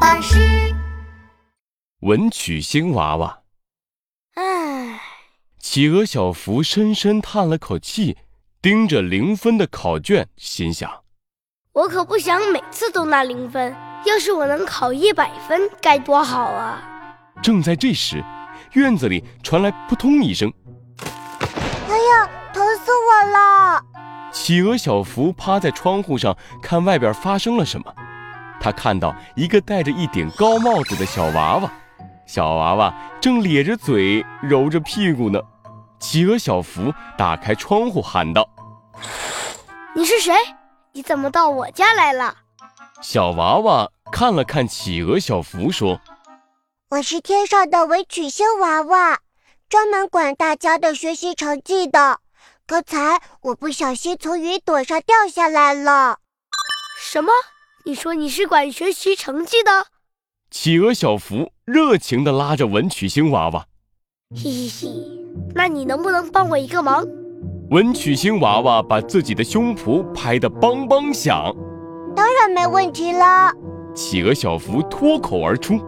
巴士。文曲星娃娃，唉，企鹅小福深深叹了口气，盯着零分的考卷，心想：我可不想每次都拿零分，要是我能考一百分，该多好啊！正在这时，院子里传来扑通一声，哎呀，疼死我了！企鹅小福趴在窗户上看外边发生了什么。他看到一个戴着一顶高帽子的小娃娃，小娃娃正咧着嘴揉着屁股呢。企鹅小福打开窗户喊道：“你是谁？你怎么到我家来了？”小娃娃看了看企鹅小福，说：“我是天上的文曲星娃娃，专门管大家的学习成绩的。刚才我不小心从云朵上掉下来了。”什么？你说你是管学习成绩的？企鹅小福热情地拉着文曲星娃娃，嘻嘻嘻，那你能不能帮我一个忙？文曲星娃娃把自己的胸脯拍得梆梆响。当然没问题了。企鹅小福脱口而出：“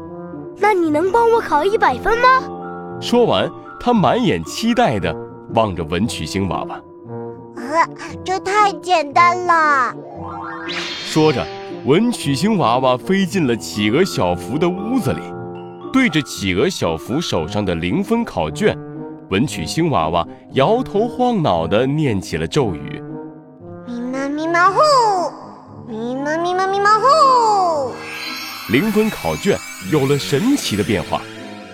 那你能帮我考一百分吗？”说完，他满眼期待地望着文曲星娃娃。啊，这太简单了。说着。文曲星娃娃飞进了企鹅小福的屋子里，对着企鹅小福手上的零分考卷，文曲星娃娃摇头晃脑地念起了咒语：“咪嘛咪嘛呼，咪嘛咪嘛咪嘛呼。”零分考卷有了神奇的变化，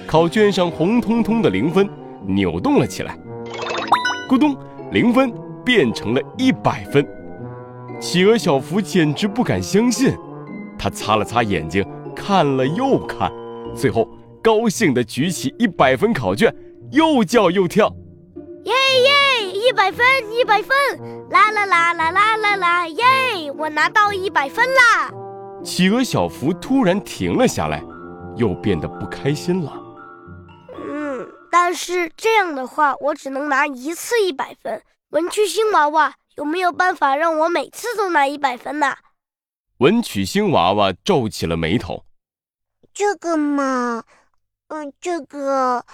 考卷上红彤彤的零分扭动了起来，咕咚，零分变成了一百分。企鹅小福简直不敢相信，他擦了擦眼睛，看了又看，最后高兴地举起一百分考卷，又叫又跳，耶耶！一百分，一百分！啦啦啦啦啦啦啦！耶！我拿到一百分啦！企鹅小福突然停了下来，又变得不开心了。嗯，但是这样的话，我只能拿一次一百分。文具星娃娃。有没有办法让我每次都拿一百分呢？文曲星娃娃皱起了眉头。这个嘛，嗯，这个，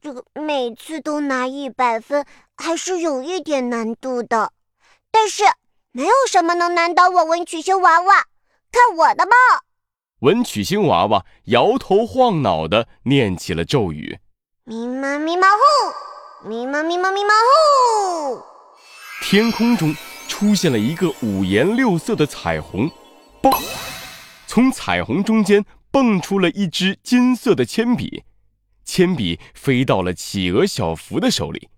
这个每次都拿一百分还是有一点难度的。但是没有什么能难倒我文曲星娃娃，看我的吧！文曲星娃娃摇头晃脑的念起了咒语：咪嘛咪嘛呼，咪嘛咪嘛咪嘛呼。天空中出现了一个五颜六色的彩虹，嘣！从彩虹中间蹦出了一支金色的铅笔，铅笔飞到了企鹅小福的手里。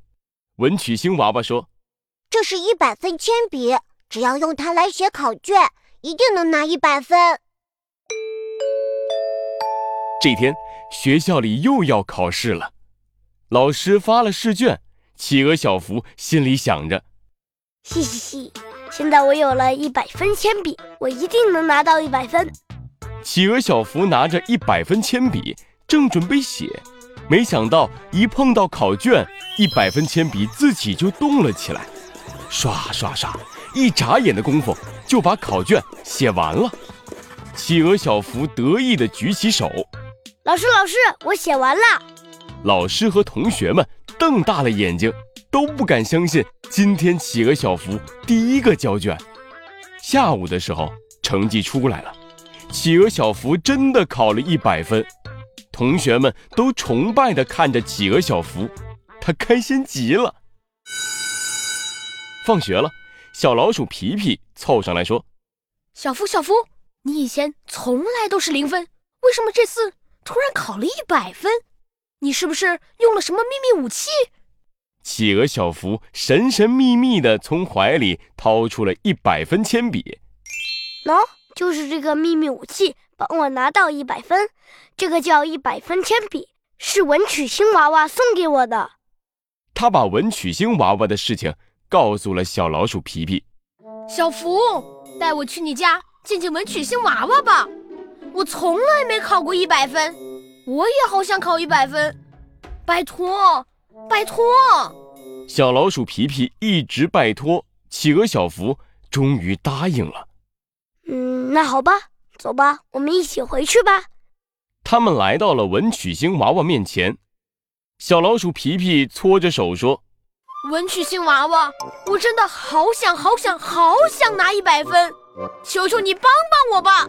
文曲星娃娃说：“这是一百分铅笔，只要用它来写考卷，一定能拿一百分。”这天学校里又要考试了，老师发了试卷，企鹅小福心里想着。嘻嘻嘻！现在我有了一百分铅笔，我一定能拿到一百分。企鹅小福拿着一百分铅笔，正准备写，没想到一碰到考卷，一百分铅笔自己就动了起来，刷刷刷，一眨眼的功夫就把考卷写完了。企鹅小福得意地举起手：“老师，老师，我写完了！”老师和同学们瞪大了眼睛。都不敢相信，今天企鹅小福第一个交卷。下午的时候，成绩出来了，企鹅小福真的考了一百分。同学们都崇拜地看着企鹅小福，他开心极了。放学了，小老鼠皮皮凑上来说：“小福，小福，你以前从来都是零分，为什么这次突然考了一百分？你是不是用了什么秘密武器？”企鹅小福神神秘秘地从怀里掏出了一百分铅笔，喏，就是这个秘密武器，帮我拿到一百分。这个叫一百分铅笔，是文曲星娃娃送给我的。他把文曲星娃娃的事情告诉了小老鼠皮皮。小福，带我去你家见见文曲星娃娃吧。我从来没考过一百分，我也好想考一百分，拜托。拜托，小老鼠皮皮一直拜托企鹅小福，终于答应了。嗯，那好吧，走吧，我们一起回去吧。他们来到了文曲星娃娃面前，小老鼠皮皮搓着手说：“文曲星娃娃，我真的好想好想好想拿一百分，求求你帮帮我吧！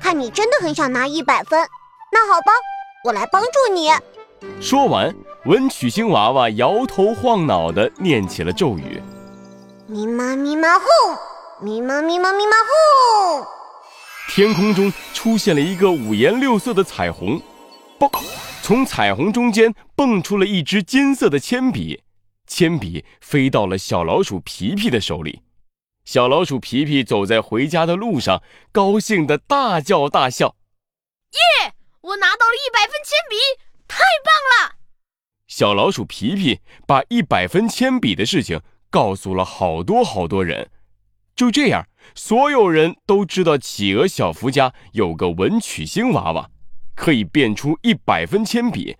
看你真的很想拿一百分，那好吧，我来帮助你。”说完，文曲星娃娃摇头晃脑地念起了咒语：“咪妈咪妈哄，咪妈咪妈咪妈哄。”天空中出现了一个五颜六色的彩虹，嘣！从彩虹中间蹦出了一支金色的铅笔，铅笔飞到了小老鼠皮皮的手里。小老鼠皮皮走在回家的路上，高兴的大叫大笑：“耶！我拿到了一百分铅笔，太棒了！”小老鼠皮皮把一百分铅笔的事情告诉了好多好多人。就这样，所有人都知道企鹅小福家有个文曲星娃娃，可以变出一百分铅笔。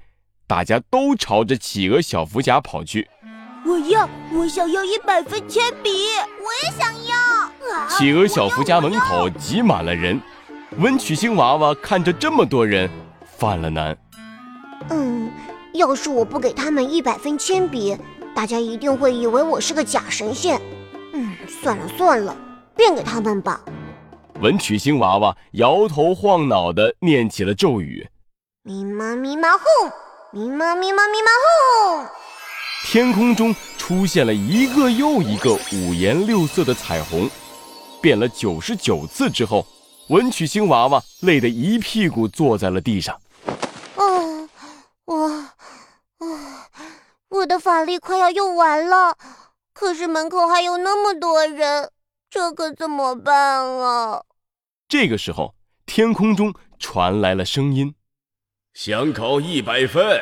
大家都朝着企鹅小福家跑去。我要，我想要一百分铅笔，我也想要。企鹅小福家门口挤满了人，文曲星娃娃看着这么多人，犯了难。嗯，要是我不给他们一百分铅笔，大家一定会以为我是个假神仙。嗯，算了算了，变给他们吧。文曲星娃娃摇头晃脑地念起了咒语：“咪妈咪妈哄，咪妈咪妈咪妈哄。”天空中出现了一个又一个五颜六色的彩虹。变了九十九次之后，文曲星娃娃累得一屁股坐在了地上。哦，我，啊，我的法力快要用完了。可是门口还有那么多人，这可怎么办啊？这个时候，天空中传来了声音：“想考一百分，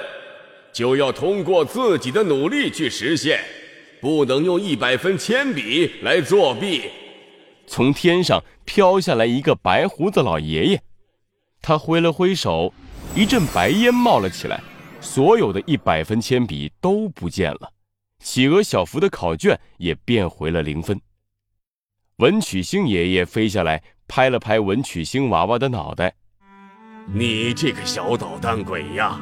就要通过自己的努力去实现，不能用一百分铅笔来作弊。”从天上飘下来一个白胡子老爷爷，他挥了挥手，一阵白烟冒了起来，所有的一百分铅笔都不见了。企鹅小福的考卷也变回了零分。文曲星爷爷飞下来，拍了拍文曲星娃娃的脑袋：“你这个小捣蛋鬼呀，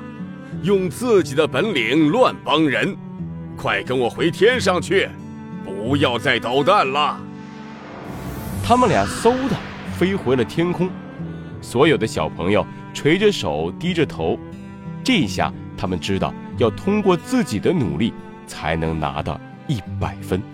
用自己的本领乱帮人，快跟我回天上去，不要再捣蛋了。”他们俩嗖的飞回了天空。所有的小朋友垂着手，低着头。这下他们知道，要通过自己的努力。才能拿到一百分。